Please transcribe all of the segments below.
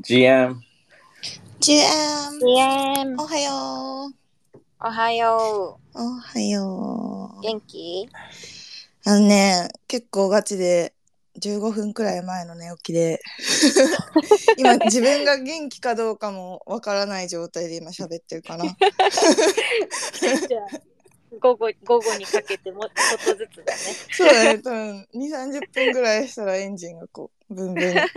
GM。GM! GM おはよう。おはよおはよう。う。元気？あのね、結構ガチで15分くらい前の寝起きで、今自分が元気かどうかもわからない状態で今喋ってるかな。午後午後にかけてもちょっとずつだね。そうだね、多分2、30分くらいしたらエンジンがこう、ブンブン。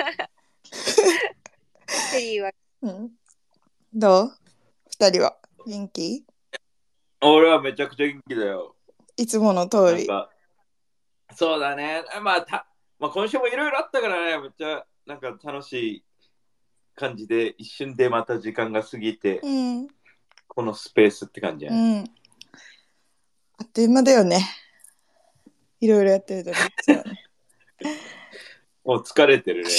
テリーはうん、どう？二人は？元気？俺はめちゃくちゃ元気だよ。いつもの通り。そうだね。まあ、たまあ、今週もいろいろあったからね、めっちゃなんか楽しい感じで、一瞬でまた時間が過ぎて、うん、このスペースって感じやうね。ん。あっという間だよね。いろいろやってるとね もう疲れてるね。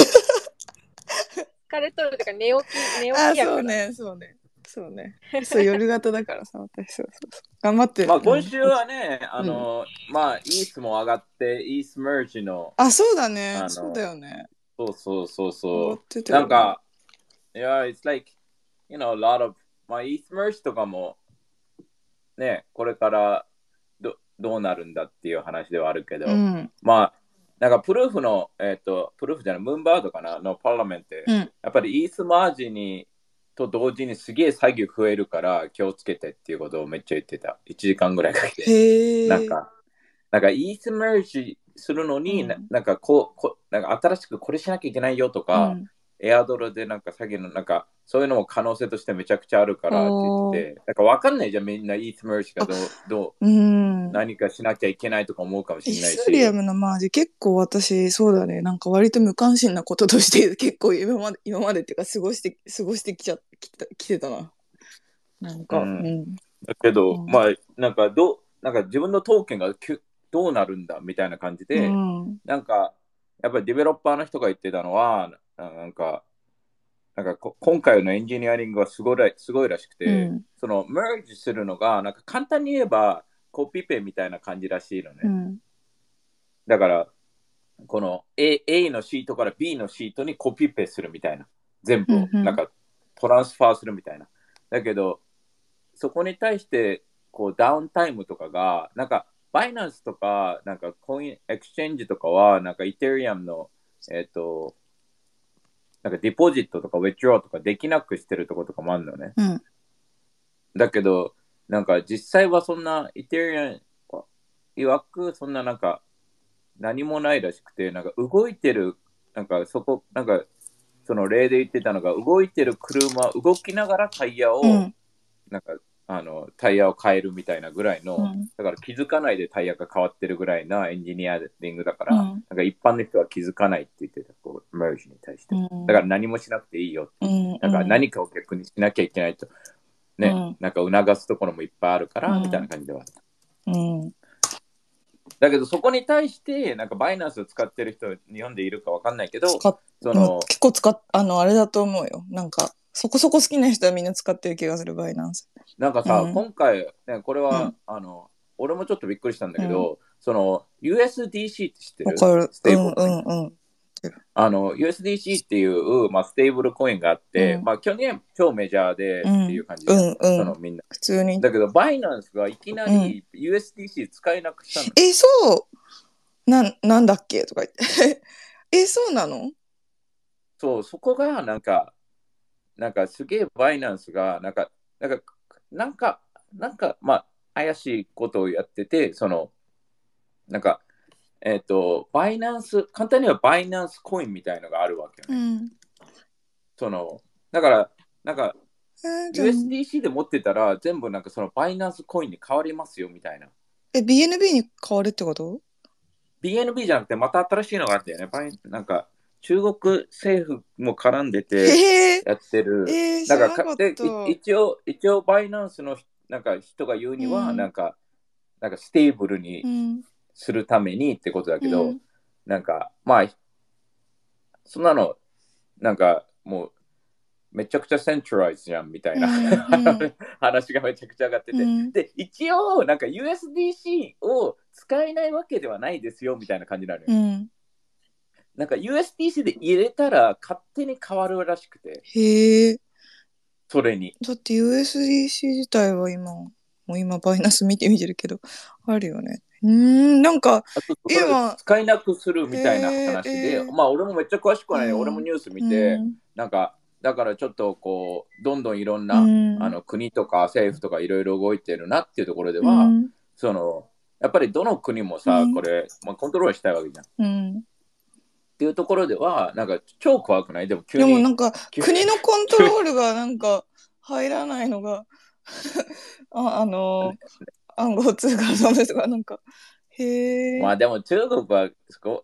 疲れとるとか寝起き、寝起あ、きやから。そうね、そうね。そうね。そう、夜型だからさ、私、そうそうそう。頑張ってる。まあ、今週はね、あの、まあ、イースも上がって、イースメージの、あ、そうだねそうだよね。そうそうそう上そう。なんか、いや、it's like, you know, a lot of, まあ、イースメージとかも、ね、これからどどうなるんだっていう話ではあるけど、うん。まあ、なんかプルーフの、えっ、と、プルーフじゃない、ムーンバードかな、のパーラメント、うん。やっぱりイースマージにと同時にすげえ作業増えるから気をつけてっていうことをめっちゃ言ってた。1時間ぐらいかけて。なんか、なんかイースメージするのに、うんななんかこうこ、なんか新しくこれしなきゃいけないよとうか、ん、エアドルでなんか詐欺のなんかそういうのも可能性としてめちゃくちゃあるからって言って。て、なんかわかんないじゃんみんなイースメージがどうどうん。う。何かしなきゃいけないとか思うかもしイれないし。スリアムのマージ結構私そうだね。なんか割と無関心なこととして結構 今まで今までっていうか過ごして過ごしてきちゃきたきてたな。なんか、ううん。んだけど、うん。まあなんかどうなんか自分のトークンがきゅどうなるんだみたいな感じで、うん。なんかやっぱりディベロッパーの人が言ってたのはななんかなんかこ今回のエンジニアリングはすごいらすごいらしくて、うんそのメージするのがなんか簡単に言えばコピペみたいな感じらしいのね。うんだから、この A, A のシートから B のシートにコピペするみたいな。全部なんか transfer するみたいな。だけど、そこに対して、こう、ダウンタイムとかが、なんか、 Binance とか、なんか、コイン、 exchange とかは、なんか、 Ethereum の、えっ、と、なんか、 deposit とか、 withdraw とかできなくしてるとことかもあるのね。うんだけど、なんか実際はそんな、イテリアン曰く、そんななんか、何もないらしくて、なんか動いてる、なんかそこ、なんか、その例で言ってたのが、動いてる車、動きながらタイヤを、うんなんか、あの、タイヤを変えるみたいなぐらいの、うん。だから気づかないでタイヤが変わってるぐらいなエンジニアリングだから、うん。なんか一般の人は気づかないって言ってた、こう、メージに対して。うん。だから何もしなくていいよって。うん。だから何かを逆にしなきゃいけないと、ね、うん。なんか促すところもいっぱいあるから、うん。みたいな感じではあった。うん。だけどそこに対して、なんか Binance を使ってる人、日本でいるかわかんないけど、その、結構使っあのあれだと思うよ。なんかそこそこ好きな人はみんな使ってる気がする Binanceなんかさ、うん。今回、ね、これは、うん。あの、俺もちょっとびっくりしたんだけど、その USDC って知ってる？わかる。ステーブルうんうんうん。あの USDC っていう、まあ、ステーブルコインがあって、うん。まあ去年超メジャーでっていう感じで、うんうん。そのみんな。普通に。だけど、 Binance がいきなり USDC 使えなくしたの。え、そう。なん、なんだっけ？とか言って。え、そうなの？そう、そこがなんか、なんかすげえバイナンスが、なんか、なんか、なんか、なんか、まあ、怪しいことをやってて、その、なんか、えっ、と、バイナンス、簡単にはバイナンスコインみたいのがあるわけよね。ん。その、だから、なんか、USDC で持ってたら、全部なんかそのバイナンスコインに変わりますよみたいな。え、BNB に変わるってこと？BNB じゃなくて、また新しいのがあったよね。バイなんか、中国政府も絡んでてやってる。か。一応、一応、 Binance のなんか人が言うには、うんなんか、なんか stable にうん。するためにってことだけど、うんなんか、まあ、そんなの、なんか、もう、めちゃくちゃ centralize じゃんみたいな、うんうん 話がめちゃくちゃ上がってて、うんで、一応、なんか USDC を使えないわけではないですよみたいな感じなのよ。うん。なんか USDC で入れたら勝手に変わるらしくて、へえ。それに。だって USDC 自体は今、もう今バイナンス見てみてるけど、あるよね。うーん、なんか、今使えなくするみたいな話で、まあ俺もめっちゃ詳しくはない、うん俺もニュース見て、うんなんか、だからちょっとこう、どんどんいろんな、うんあの国とか政府とかいろいろ動いてるなっていうところでうは、んその、やっぱりどの国もさ、うんこれ、まあ、コントロールしたいわけじゃん。っうん。ていうところでは、なんか超怖くない？でも急に。でもなんか国のコントロールがなんか入らないのが ああの暗号通貨のですがなんかへえ、まあでも中国は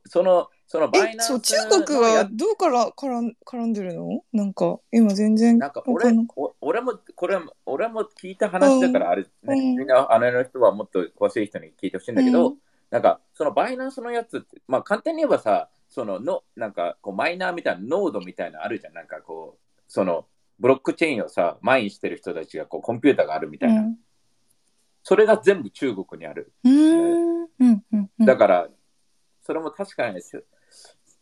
そのそのバイナンスえそう中国はどうから絡ん絡んでるの？なんか今全然なんか俺俺もこれ俺も聞いた話だからあれ、ねうん。みんなあの人はもっと詳しい人に聞いてほしいんだけど、うん。なんかそのバイナンスのやつってまあ簡単に言えばさそののなんかこうマイナーみたいなノードみたいなのあるじゃん。なんかこうそのブロックチェーンをさマインしてる人たちがこうコンピューターがあるみたいな、うん。それが全部中国にある。うーんうんうんうん。だから、それも確かにですよ。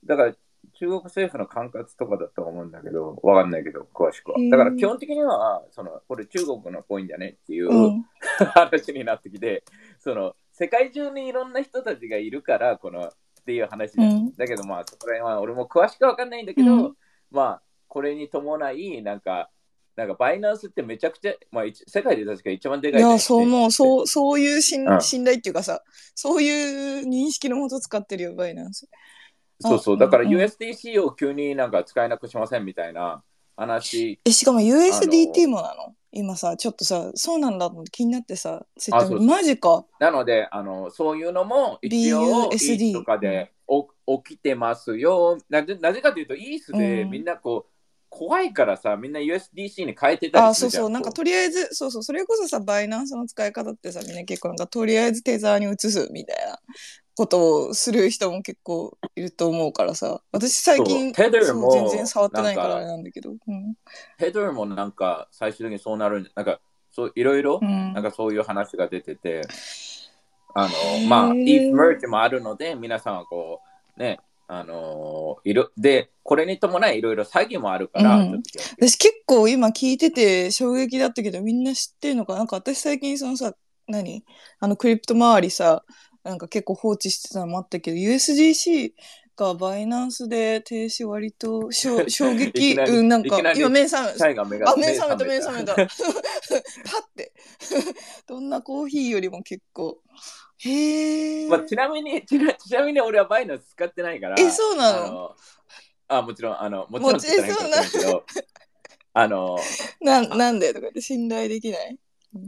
だから、中国政府の管轄とかだと思うんだけど、わかんないけど、詳しくは。だから、基本的には、その、これ中国のコインだねっていう、うん。話になってきて、その、世界中にいろんな人たちがいるから、この、っていう話で、うん。だけど、まあ、そこら辺は俺も詳しくわかんないんだけど、うん。まあ、これに伴い、なんか、なんかバイナンスってめちゃくちゃ、まあ、一世界で確か一番でかいねいやそう思うそうそういう信,、うん。信頼っていうかさそういう認識のもと使ってるよバイナンス。そうそう、あだから USDC を急になんか使えなくしませんみたいな話。えしかも USDT もなの？今さちょっとさそうなんだと気になってさマジか。なので、あのそういうのも一応 BUSD イースとかでお起きてますよ。なぜなぜかというと、イースでうん。みんなこう、怖いからさ、みんな USDC に変えてたありするじゃん。そうそう。なんかことりあえずそうそう。それこそさバイナンスの使い方ってさみんな結構なんかとりあえずテザーに移すみたいなことをする人も結構いると思うからさ。私最近そう。テザーそうも全然触ってないからあれなんだけど。うん、ヘドルもなんか最終的にそうなるんなんかそういろいろ、うん。なんかそういう話が出てて、あへー。の、まあ、if merge もあるので、皆さんはこう、ね、あのいろで、これに伴いいろいろ詐欺もあるから、うん。私結構今聞いてて衝撃だったけどみんな知ってるのかな？なんか私最近そのさ何？あのクリプト周りさなんか結構放置してたのもあったけど USDC がバイナンスで停止割と 衝い撃うんなんか目覚めシャイが目があ目覚めた目覚めた。パッ て。どんなコーヒーよりも結構。へえ、まあ、ちなみにちな、ちなみに俺はバイナンス使ってないから。えそうなの？あもちろん、あの、もちろん使ってないけど、あの、なんなんで？とか言って信頼できない？まあ、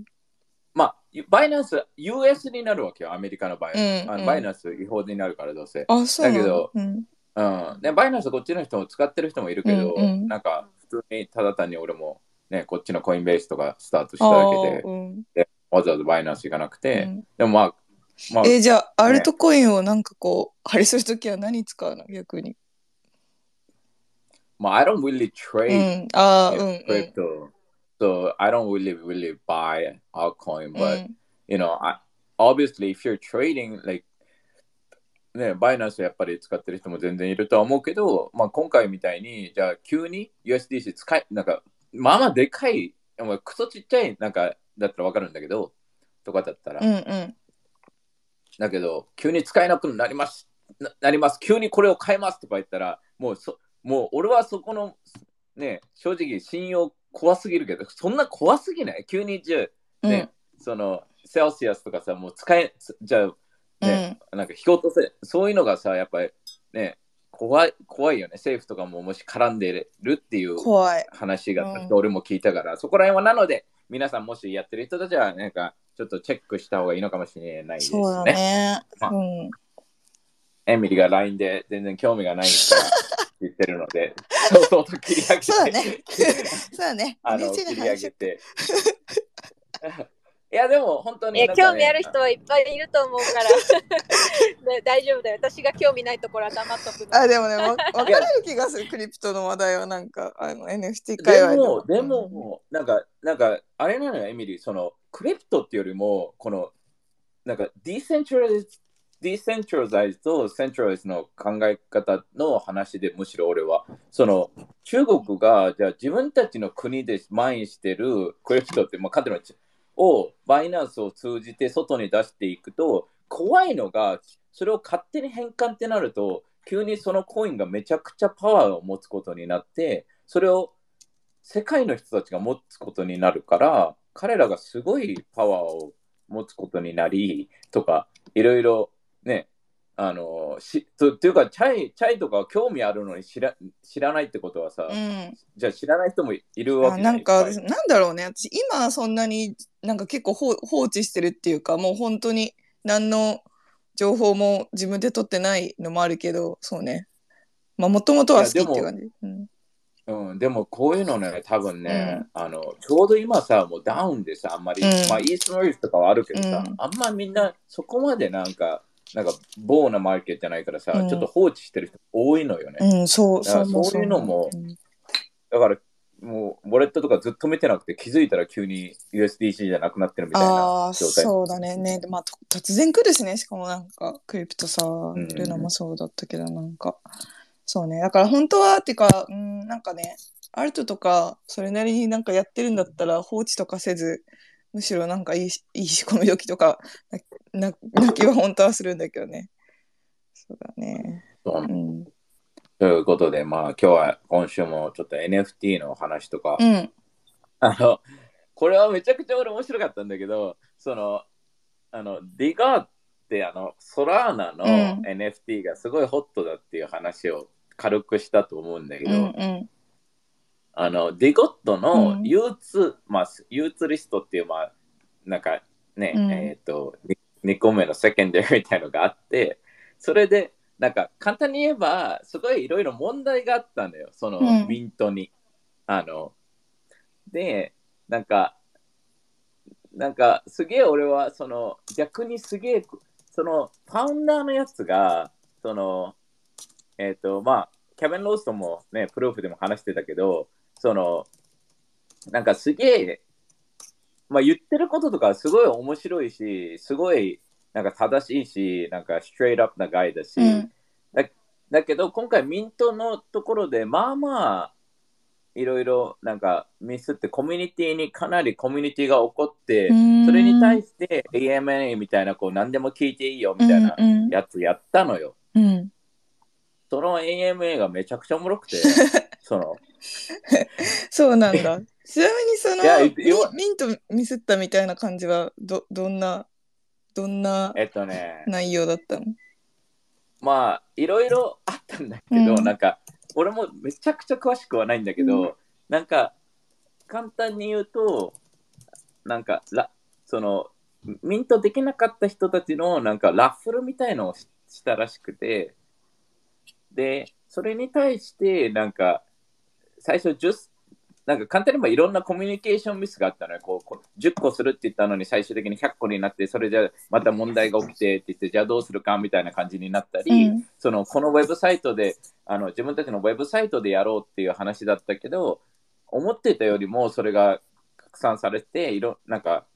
バイナンス、US になるわけよ、アメリカの場合。うんうんあのバイナンス違法になるから、どうせ。あそうなの？だけどうんうん。で、バイナンスこっちの人も使ってる人もいるけど、うんうんなんか、普通にただ単に俺も、ね、こっちのコインベースとかスタートしただけであー、うんわざわざバイナンス行かなくて、うんでもまあ、まあ、えーじゃあ、アルトコインをなんかこう、あれするときは何使うの？逆に。まあ、I don't really う trade ん。ああ、うん、うん。crypto. So I don't really, really buy altcoin, う but ん you know, I, obviously if you're trading, like, ね、バイナンスやっぱり使ってる人も全然いるとは思うけど、まあ今回みたいに、じゃあ急に USDC 使い、なんか、まあまあでかい、まあクソちっちゃい、なんか、だったらわかるんだけど、とかだったら、うんうん。だけど、急に使えなくなります、ななります、急にこれを変えますとか言ったら、もうそ、もう俺はそこの、ね、正直信用怖すぎるけど、そんな怖すぎない？急にじゃあ、ね、その、セルシアスとかさ、もう使え、じゃあ、ね、なんか引き落とせ、そういうのがさ、やっぱりね、怖い、怖いよね。政府とかももし絡んでるっていう怖い。話が、うん俺も聞いたから、そこら辺はなので、皆さんもしやってる人たちは、なんか、ちょっとチェックした方がいいのかもしれないですね。そうだね。まあうん。エミリーが LINE で全然興味がないから 言ってるので、そうそうと切り上げて、そうだね。そうだね。あの切り上げて。いや、でも本当にね、興味ある人はいっぱいいると思うから、ね大丈夫だよ。私が興味ないところは黙っとくの。あ、でもね、わ分かれる気がする、クリプトの話題はなんか、あの、NFT 界隈でも、でも、なんか、なんか、あれなのよ、エミリー、その、クリプトっていうよりも、この、なんか、 decentralize decentralize と centralize の考え方の話でむしろ俺は、その中国がじゃあ自分たちの国でマインしてるクリプトって、まあ、簡単にをバイナンスを通じて外に出していくと、怖いのが、それを勝手に変換ってなると、急にそのコインがめちゃくちゃパワーを持つことになって、それを世界の人たちが持つことになるから、彼らがすごいパワーを持つことになり、とか、いろいろね、あの、し、とっていうか、チャイ、チャイとか興味あるのに知ら知らないってことはさ、うん。じゃあ知らない人もいるわあけなんか、なんだろうね。私、今そんなになんか結構放放置してるっていうか、もう本当に何の情報も自分で取ってないのもあるけど、そうね。まあ、もともとは好きって感じ。うん。うん、でもこういうのね、多分ね、あの、ちょうど今さ、もうダウンでさ、あんまり、うんまあ、イーストノリスとかはあるけどさ、うんあんまみんなそこまでなんか、なんか、ボーなマーケットじゃないからさ、うんちょっと放置してる人多いのよね。うん、そう、そうそういうのもうんだから、もう、ウォレットとかずっと見てなくて、気づいたら急に USDC じゃなくなってるみたいあなあ、状態。そうだね。ね、まあ、と突然来るしね、しかもなんか、クリプトさ、んルナもそうだったけど、なんか、そうね。だから本当は、っていうか、うん、なんかね、アルトとか、それなりになんかやってるんだったら、放置とかせず、むしろなんかいいしいい仕込み時とか、な、なな気は本当はするんだけどね。そうだね。うん。ということで、まあ、今日は、今週もちょっと NFT の話とか、うん。あの、これはめちゃくちゃ俺面白かったんだけど、その、あの、ディガーって、あの、ソラーナのうん NFT がすごいホットだっていう話を軽くしたと思うんだけど、うんうん。あの、ディゴットうのん憂鬱、まあ、憂鬱リストっていう、まあ、なんかね、うんえっ、と、2個目のセカンダリーみたいのがあって、それで、なんか簡単に言えば、すごいいろいろ問題があったのよ、そのうんミントに。あの、で、なんか、なんかすげえ俺は、その、逆にすげえ、その、ファウンダーのやつが、その、えっ、と、まあ、キャベン・ローストもね、プルーフでも話してたけど、その、なんかすげえ、まあ言ってることとかすごい面白いし、すごいなんか正しいし、なんかストレートアップなガイだし、うんだだけど今回ミントのところでまあまあいろいろなんかミスってコミュニティにかなりコミュニティが起こって、それに対して AMA みたいなこう何でも聞いていいよみたいなうんうんやつやったのよ。うん。その AMA がめちゃくちゃおもろくて、その、そうなんだ。ちなみにそのミントミスったみたいな感じはどどんなどんなえっとね、内容だったの？まあいろいろあったんだけど、うん。なんか俺もめちゃくちゃ詳しくはないんだけど、うん。なんか簡単に言うとなんかラそのミントできなかった人たちのなんかラッフルみたいのをししたらしくてでそれに対してなんか最初10なんか簡単に言えばいろんなコミュニケーションミスがあったのよ。こうこう10個するって言ったのに最終的に100個になって、それじゃまた問題が起きてって言って、じゃあどうするかみたいな感じになったり、うんそのこのウェブサイトであの自分たちのウェブサイトでやろうっていう話だったけど思ってたよりもそれが拡散されていろなんか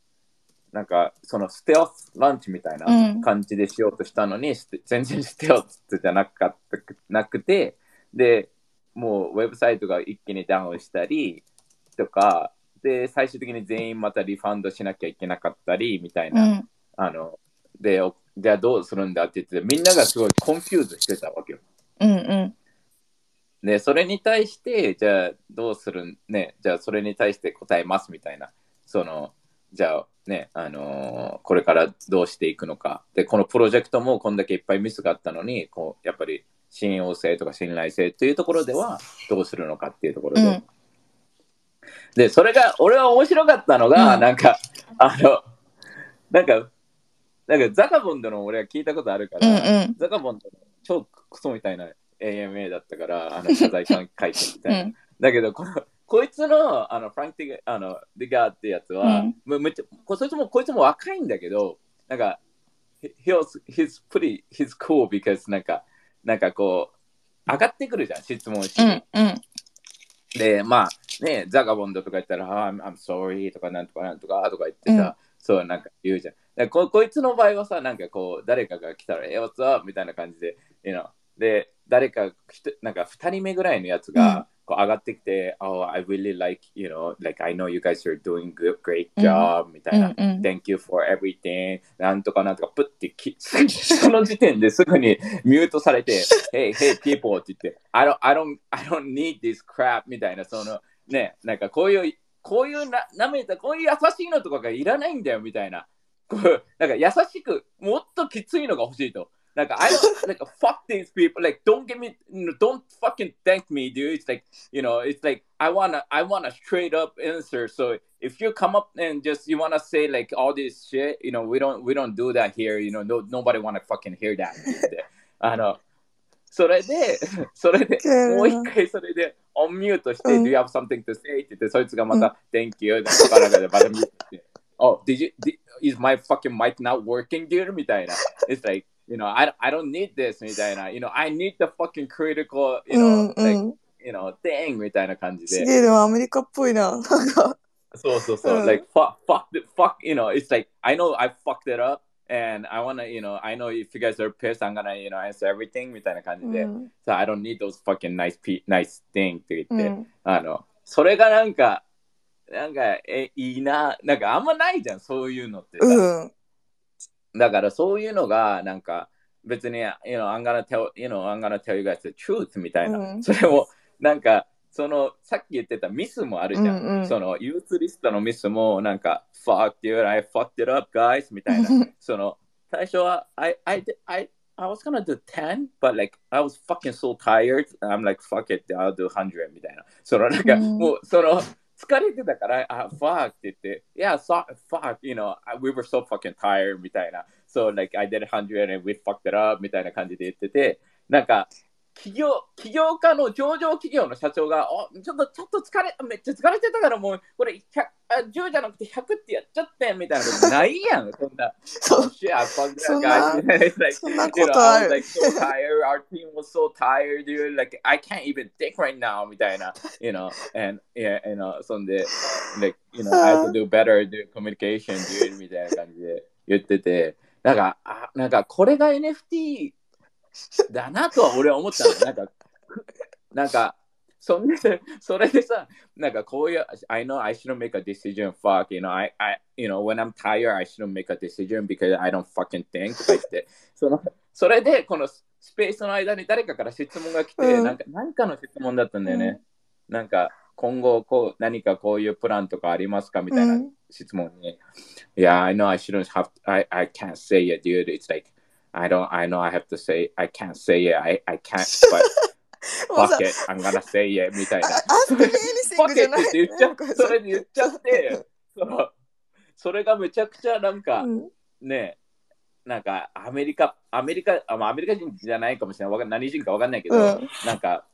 なんかそのステオスランチみたいなうん感じでしようとしたのに、ステ全然ステオスじゃなかったなくてでもうウェブサイトが一気にダウンしたりとかで最終的に全員また refund しなきゃいけなかったりみたいな、うんあのでおじゃあどうするんだって言ってみんながすごい confuse してたわけよ。うんうんで、それに対して、じゃあどうするんね、じゃあそれに対して答えますみたいな、その、じゃあね、あのーこれからどうしていくのか。で、このプロジェクトもこんだけいっぱいミスがあったのに、こう、やっぱり信用性とか信頼性というところでは どうするのかっていうところで。うん。で、それが、俺は面白かったのが、うん。なんか、あの、なんか、なんかザカボンドの俺は聞いたことあるから、うんうん。ザカボンドの超クソみたいな AMA だったから、あの謝罪会会見みたいな。うん。だけどこの、こいつのあのフランク・ディガあのディガーってやつは、うん。むめっちゃこそいつもこいつも若いんだけど、なんか、he's pretty, he's cool because なんか、なんかこう、上がってくるじゃん、質問しうに。んうんで、まあ、ね、ザガボンドとか言ったら、あ I'm, I'm sorry とかなんとかなんとかとか言ってさ、うんそうなんか言うじゃん。らここいつの場合はさ、なんかこう、誰かが来たら、え、what's up? みたいな感じで、you know、で、誰かなんか2人目ぐらいのやつが、こう上がってきて、Oh, I really like, you know, like I know you guys are doing good, great job、みたいな、うんうん Thank you for everything なんとかなんとかプッてきその時点ですぐにミュートされて Hey, hey people って言って I don't, I don't, I don't need this crap みたいなそのねなんかこういうこういうななめたこういう優しいのとかがいらないんだよみたいなこうなんか優しくもっときついのが欲しいと なんか I don't like fuck these people like don't give me don't fucking thank me dude it's like you know it's like I wanna I want a straight up answer so if you come up and just you wanna say like all this shit you know we don't we don't do that here you know no, nobody wanna fucking hear that って言ってあのそれでそれでもう一回それでオンミュートして、うん Do you have something to say? って言ってそいつがまた、Thank you とかなんかでまたミュートして Oh did you did, is my fucking mic not working dude? みたいな It's like you know I, I don't need this みたいな you know I need the fucking critical う you ん know、う like ん。you know thing みたいな感じですげえでもアメリカっぽいな。なんか、そうそうそう、うん like fuck, fuck, the, fuck, you know, it's like I know I fucked it up and I wanna, you know, I know if you guys are pissed, I'm gonna, you know, answer everything みたいな感じで、うん。so I don't need those fucking nice, pe- nice thing って言って、うん。あの、それがなんか、なんか、え、いいな、なんかあんまないじゃん、そういうのってさ。うん。だからそういうのが、なんか、別に、you know, I'm gonna tell, you know, I'm gonna tell you guys the truth みたいな。うんそれも、なんか、その、さっき言ってたミスもあるじゃん。うんうんその、ユースリストのミスも、なんか、fuck you, I fucked it up, guys みたいな。その、最初は、I, I, I, I was gonna do 10, but like, I was fucking so tired. I'm like, fuck it, I'll do 100みたいな。その、なんか、うんもう、その、疲れてたから、あ、fuck って言って、yeah, so, fuck, you know, we were so fucking tired みたいな。So, like, I did 100 and we fucked it up みたいな感じで言ってて、なんか、 企業、起業家の上場企業の社長が、おちょっと、ちょっと疲れ、めっちゃ疲れてたから、もう、これ100あ、10じゃなくて100ってやっちゃって、みたいなことないやん、そんな。そう Oh, shit, I fucked そ that んな guy. It's like, そんなことある like so tired. Our team was so tired, dude. Like, I can't even think right now, みたいな。You know, and, yeah, you know, そんで、like, you know, I have to do better, do communication, dude, みたいな感じで言ってて、なんか、あなんか、これが NFT だなとは俺は思ったの。なんか、なんか、そんで、それでさ、なんかこういう、I know I shouldn't make a decision, fuck, you know, I, I, you know, when I'm tired, I shouldn't make a decision because I don't fucking think とか言って、その、それで、このスペースの間に誰かから質問が来て、うんなんか、何かの質問だったんだよね。なんか、今後こう、何かこういうプランとかありますかみたいなうん質問に、Yeah, I know I shouldn't have, I, I can't say it, dude. It's like, I don't, I know I have to say, I can't say it, I, I can't, but fuck it, I'm gonna say it みたいな。あ Ask me anything ファケじゃない？って言っちゃそれで言っちゃって、そのそれがめちゃくちゃなんか、うんね、なんかアメリカ、アメリカ、あまあアメリカ人じゃないかもしれない。何人かわかんないけど、うんなんか、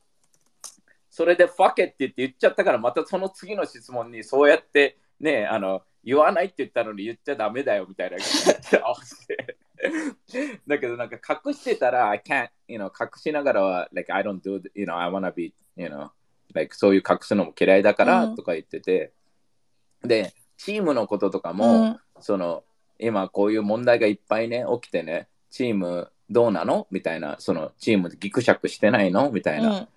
それでファケって言って言っちゃったから、またその次の質問にそうやって、ね、あの、言わないって言ったのに言っちゃダメだよみたいな感じで合わせて。だけどなんか隠してたら、I can't, you know, 隠しながらは、like, I don't do, you know, I wanna be, you know, like, そういう隠すのも嫌いだから、うん。とか言ってて、で、チームのこととかうも、ん。その、今こういう問題がいっぱいね、起きてね、チームどうなの？みたいな、その、チームギクシャクしてないの？みたいな、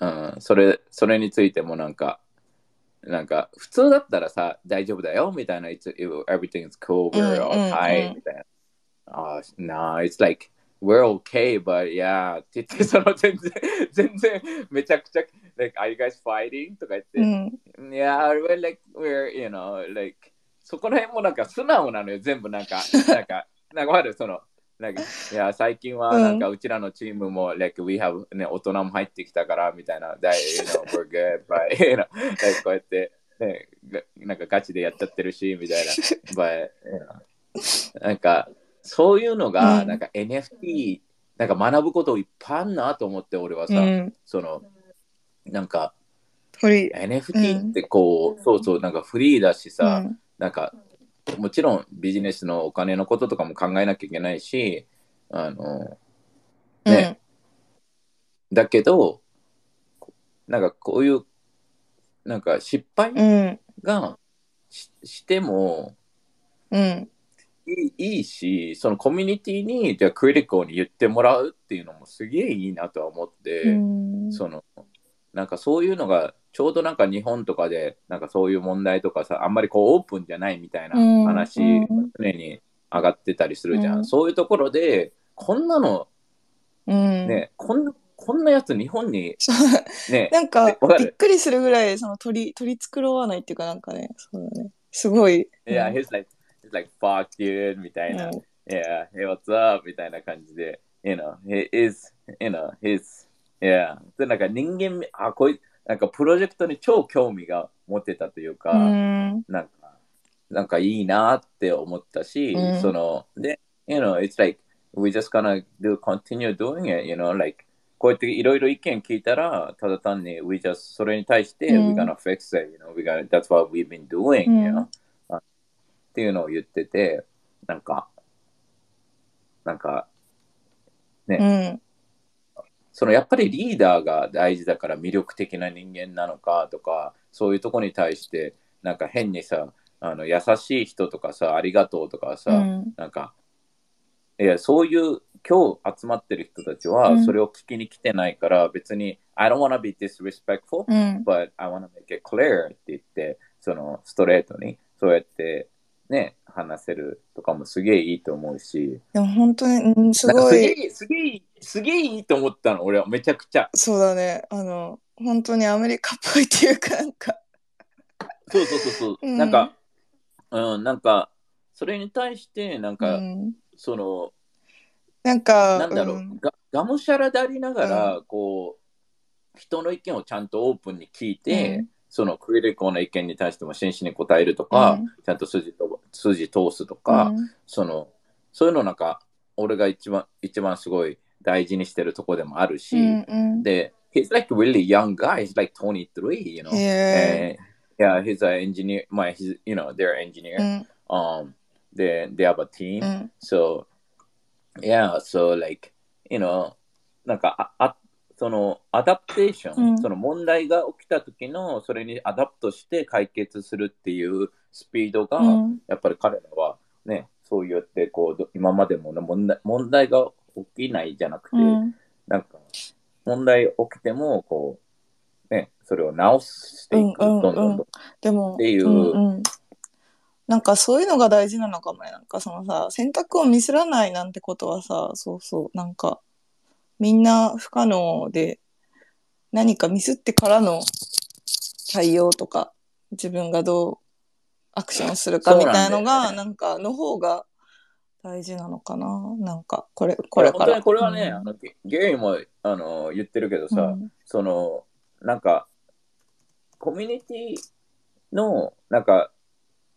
うん、それ、それについてもなんか、なんか、普通だったらさ、大丈夫だよ？みたいな、It's, everything's cool, we're うんうん alright、うん。みたいな。あ、nah, it's like, we're okay, but yeah, って言って、その全然、全然、めちゃくちゃ、like, are you guys fighting? とか言って、うん。Yeah, we're like, we're, you know, like, そこら辺もなんか素直なのよ、全部なんか、なんか、なんかわかるその、なんか、いや、最近はなんかうちらのチームも、like, we have, ね、大人も入ってきたから、みたいな、that, you know, we're good, but, you know, like, こうやって、ね、がなんかガチでやっちゃってるし、みたいな、but, you know, なんか、そういうのが、うんなんか NFT、なんか学ぶこといっぱいあるなと思って、俺はさ、うん。その、なんか。NFT ってこう、そうそう、なんかフリーだしさ、うんなんか、もちろんビジネスのお金のこととかも考えなきゃいけないし、あの、ねだけど、なんかこういう、なんか失敗うん。がししても、うん。いいいいし、そのコミュニティに、じゃあクリティカルに言ってもらうっていうのもすげえいいなとは思って、うん。その、なんかそういうのが、ちょうどなんか日本とかで、なんかそういう問題とかさ、あんまりこうオープンじゃないみたいなうん。話、うん常に上がってたりするじゃん。うん。そういうところで、こんなの、うん。ね、こんな、こんなやつ日本に、ね、なんかびっくりするぐらいその取り取り繕わないっていうかなんかねそうだね。すごい。いや、he's like, he's like, fuck dude, みたいな。うん Yeah, hey, what's up? みたいな感じで、you know, he is, you know, he's, yeah. で、なんか人間味、あ、こいなんかプロジェクトに超興味が持ってたというか、うんなんか、なんかいいなって思ったし、うんその、で、you know, it's like, we just gonna do, continue doing it, you know, like, こうやっていろいろ意見聞いたら、ただ単に、we just, それに対して、うん we gonna fix it, you know, we gonna, that's what we've been doing, うん you know, あっていうのを言ってて、なんか、なんか、うん。そのやっぱりリーダーが大事だから魅力的な人間なのかとか、そういうとこに対して、なんか変にさ、あの優しい人とかさ、ありがとうとかさ、うん。なんか、いや、そういう今日集まってる人たちはうん。それを聞きに来てないから、別に、I don't wanna be disrespectful, うん。but I wanna make it clear って言って、そのストレートに、そうやってね、話せるとかもすげえいいと思うし、でも本当に、うん、すごい、すげえ、すげえいい、と思ったの、俺は。めちゃくちゃ。そうだね。あの、本当にアメリカっぽいっていうか、なんか、そうそうそうそう、うん。なんか、うん、なんか、それに対して、なんうか、ん、その、なんか、なんだろう、ん。ががむしゃらでありながら、こう、人の意見をちゃんとオープンに聞いて、うんそのクリティカルな意見に対しても真摯に答えるとか、うんちゃんと筋と筋通すとか、うんその、そういうのなんか、俺が一番、一番すごい大事にしてるとこでもあるし、うんうんで、he's like really young guy, he's like 23, you know. へ And, yeah, he's an engineer, my, he's, you know, they're an engineer. うん Um, they, they have a team. うん So, yeah, so like, you know, なんか、あ、あその、 adaptation、うん。その問題が起きた時の、それに adapt して解決するっていうスピードが、うん。やっぱり彼らはね、そうやってこう、ど今までもね問題問題が起きないじゃなくて、うん。なんか、問題起きても、こう、ね、それを直していく、どんどんどん。でも、っていう。うんうん。なんかそういうのが大事なのかもね。なんかそのさ、選択をミスらないなんてことはさ、そうそう、なんか、みんな不可能で、何かミスってからの対応とか、自分がどうアクションするかみたいのが、なんねなんか、の方が大事なのかな？なんか、これ、これから。これはね、うんあのゲゲイもあの言ってるけどさ、うんその、なんか、コミュニティの、なんか、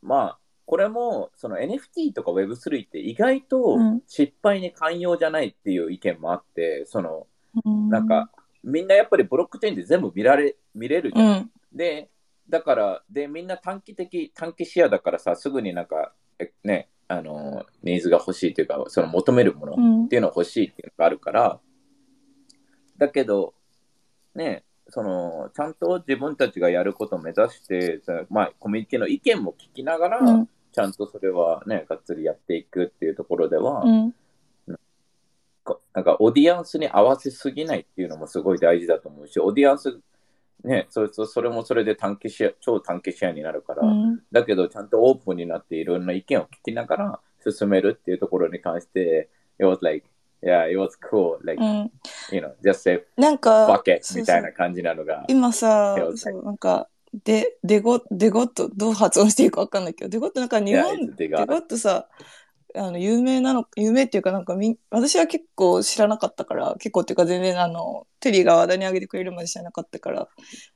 まあ、これも、その NFT とか Web3 って意外とうん。失敗に寛容じゃないっていう意見もあって、その、うん。なんか、みんなやっぱりブロックチェーンで全部見られ、見れるじゃん。うん、で、だから、で、みんな短期的、短期視野だからさ、すぐになんか、えね、あの、ニーズが欲しいというか、その求めるもの、うん。っていうのが欲しいっていうのがあるから、だけど、ね、その、ちゃんと自分たちがやることを目指して、そのまあ、コミュニティの意見も聞きながら、うんちゃんとそれはね、がっつりやっていくっていうところでは、うん、こなんか、オーディエンスに合わせすぎないっていうのもすごい大事だと思うし、オーディエンス、ね、それそそれもそれで短期視野、超短期視野になるから、うん、だけど、ちゃんとオープンになっていろんな意見を聞きながら進めるっていうところに関して、it was like, yeah, it was cool, like, うん。you know, just say なんか、うみたいな感じなのが、今さそう、なんか、で、デゴ、デゴット、どう発音していいかわかんないけど、デゴットなんか日本、big ゴットさ、あの、有名なの、有名っていうかなんかみん、私は結構知らなかったから、結構っていうか全然あの、テリーが話題に上げてくれるまで知らなかったから、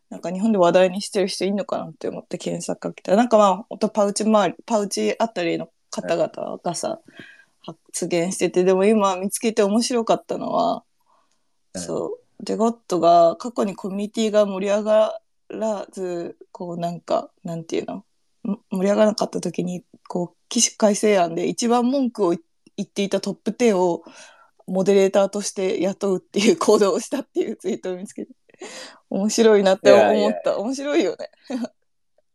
なんか日本で話題にしてる人いるのかなって思って検索かけた。ら、なんかまあ、ほんとパウチ周り、パウチあたりの方々がさ、発言してて、でも今見つけて面白かったのは、うん。そう、デゴットが過去にコミュニティが盛り上がらず、こうなんか、なんていうの？ん盛り上がらなかった時に、こう、起死改正案で一番文句を言っていたトップ10をモデレーターとして雇うっていう行動をしたっていうツイートを見つけて、面白いなっていやいや思った。面白いよね。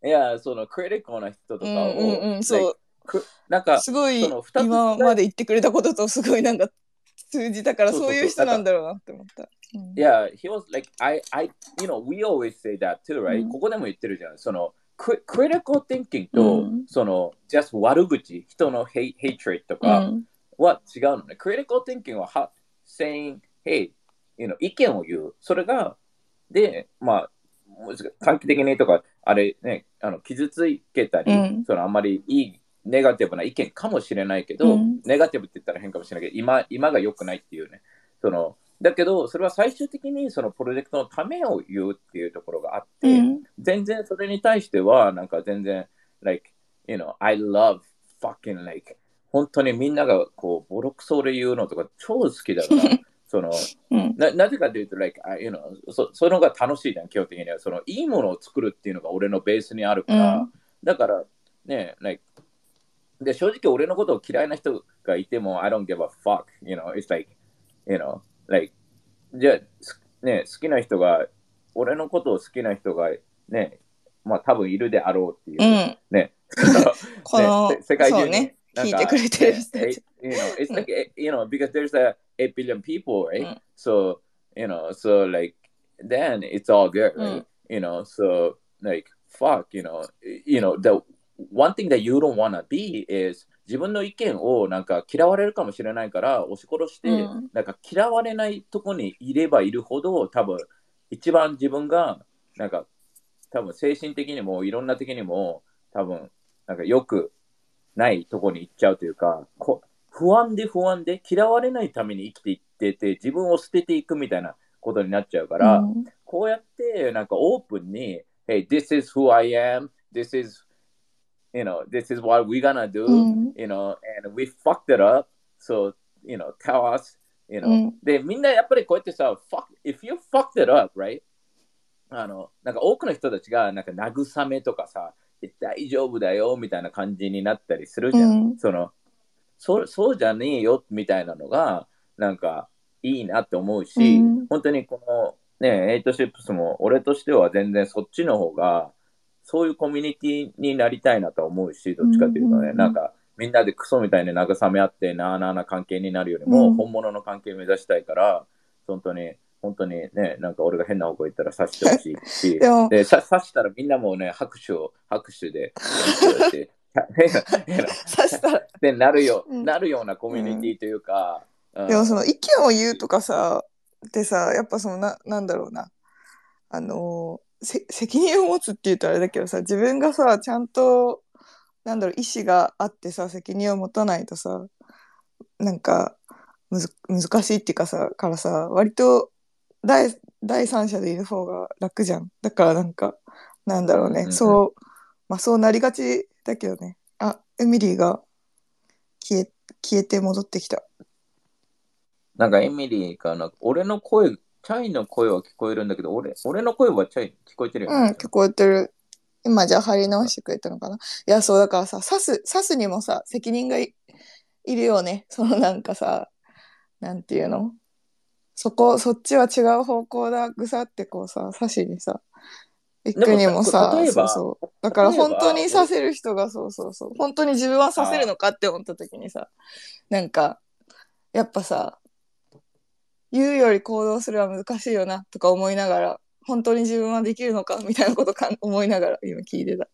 いや、そのクリティカルな人とかを、うんうんうんそうなんか、すごい今まで言ってくれたこととすごいなんか通じたからそういう人なんだろうなって思った。Yeah, he was like, I, I, you know, we always say that too, right?、ここでも言ってるじゃん。その、クリティカルテンキングと、その、just 悪口、人の hatred とかは違うのね。クリティカルテンキングは、は、saying, hey, you know, 意見を言う。それが、で、まあ、短期的にとか、あれね、あの傷つけたり、その、あんまりいい、ネガティブな意見かもしれないけど、うん。ネガティブって言ったら変かもしれないけど、今今が良くないっていうね。そのだけど、それは最終的にそのプロジェクトのためを言うっていうところがあって、うん。全然それに対しては、なんか全然、like, you know, I love fucking like, 本当にみんながこう、ボロクソで言うのとか超好きだから、その、うん。ななぜかというと、like, I- you know, そその方が楽しいじゃん、基本的には。その、いいものを作るっていうのが俺のベースにあるから、うん。だから、ね、like, で、正直俺のことを嫌いな人がいても、I don't give a fuck, you know, it's like, you know, like, じゃあ、すね、好きな人が、俺のことを好きな人が、ね、まあ多分いるであろうっていう、うんね、この、世界中にね、聞いてくれてる人たねち。you know, it's like, eh, you know, because there's a 8 billion people, right? うん So, you know, so like, then it's all good, right? うん You know, so like, fuck, you know, you know, the one thing that you don't wanna be is 自分の意見をなんか嫌われるかもしれないから押し殺して、うん。なんか嫌われないとこにいればいるほど多分一番自分がなんか多分精神的にもいろんな的にも多分なんか良くないとこに行っちゃうというかこ不安で不安で嫌われないために生きていってて自分を捨てていくみたいなことになっちゃうから、うん。こうやってなんかオープンに、Hey, this is who I am, this is, you know, this is what we're gonna do, うん、you know, and we fucked it up, so, you know, tell us, you know. うんで、みんなやっぱりこうやってさ、fuck, if you fucked it up, right? あの、なんか多くの人たちがなんか慰めとかさ、大丈夫だよみたいな感じになったりするじゃん。うんそのそそうじゃねえよみたいなのが、なんかいいなって思うし、うん本当にこのね、エイトシップスも俺としては全然そっちの方が、そういうコミュニティになりたいなとは思うし、どっちかっていうとね、うんなんかみんなでクソみたいに慰め合ってなあなあな関係になるよりも、うん。本物の関係を目指したいから、本当に、本当にね、なんか俺が変な方向行ったら刺してほしいし、で刺したらみんなもね、拍手を、拍手で、刺したら。でなるよ、うん。なるようなコミュニティというか、うん。でもその意見を言うとかさでさやっぱそのななんだろうな。あのせ責任を持つって言うとあれだけどさ自分がさちゃんとなんだろう意思があってさ責任を持たないとさなんかむず難しいっていうかさからさ割と第第三者でいる方が楽じゃん。だからなんかなんだろうね、うんうんうん。そうまあそうなりがちだけどね。あエミリーが消え消えて戻ってきた。なんかエミリーかな、俺の声、チャイの声は聞こえるんだけど、俺俺の声はチャイ聞こえてるよね。うん、聞こえてる。今じゃあ貼り直してくれたのかな？いや、そうだからさ、刺す、刺すにもさ、責任がいいるよね。そのなんかさ、なんていうの？そこ、そっちは違う方向だ、ぐさってこうさ、刺しにさ、行くにもさ、でもさそうそう。だから本当に刺せる人が、そうそうそう。本当に自分は刺せるのかって思った時にさ、なんか、やっぱさ、言うより行動するは難しいよなとか思いながら、本当に自分はできるのかみたいなことか思いながら今聞いてた。